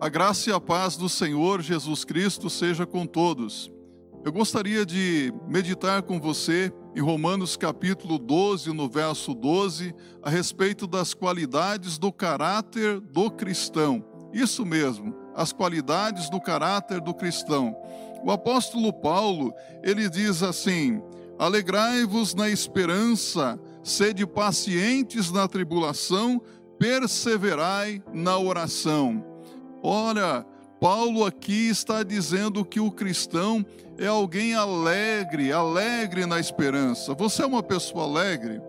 A graça e a paz do Senhor Jesus Cristo seja com todos. Eu gostaria de meditar com você em Romanos capítulo 12, no verso 12, a respeito das qualidades do caráter do cristão. Isso mesmo, as qualidades do caráter do cristão. O apóstolo Paulo, ele diz assim: Alegrai-vos na esperança, sede pacientes na tribulação, perseverai na oração. Ora, Paulo aqui está dizendo que o cristão é alguém alegre, alegre na esperança. Você é uma pessoa alegre?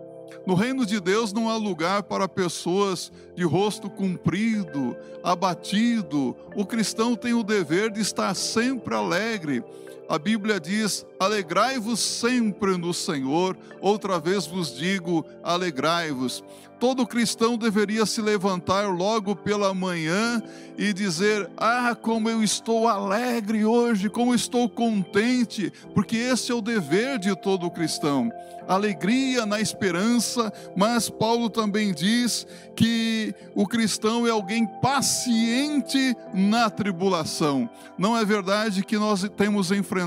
No reino de Deus não há lugar para pessoas de rosto comprido, abatido. O cristão tem o dever de estar sempre alegre. A Bíblia diz: alegrai-vos sempre no Senhor. Outra vez vos digo: alegrai-vos. Todo cristão deveria se levantar logo pela manhã e dizer: Ah, como eu estou alegre hoje, como estou contente, porque esse é o dever de todo cristão. Alegria na esperança, mas Paulo também diz que o cristão é alguém paciente na tribulação. Não é verdade que nós temos enfrentado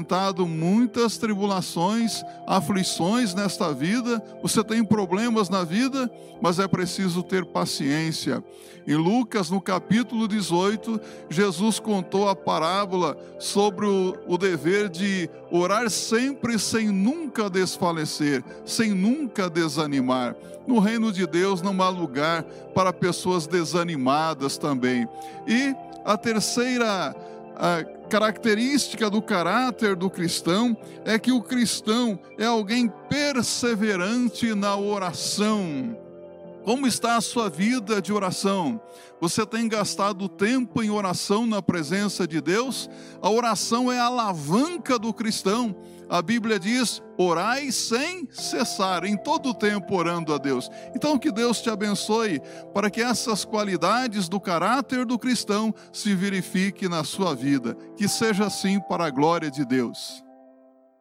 muitas tribulações, aflições nesta vida? Você tem problemas na vida, mas é preciso ter paciência. Em Lucas, no capítulo 18, Jesus contou a parábola sobre o, o dever de orar sempre sem nunca desfalecer, sem nunca desanimar. No reino de Deus não há lugar para pessoas desanimadas também. E a terceira a característica do caráter do cristão é que o cristão é alguém perseverante na oração. Como está a sua vida de oração? Você tem gastado tempo em oração na presença de Deus? A oração é a alavanca do cristão. A Bíblia diz: orai sem cessar, em todo o tempo orando a Deus. Então, que Deus te abençoe para que essas qualidades do caráter do cristão se verifiquem na sua vida. Que seja assim para a glória de Deus.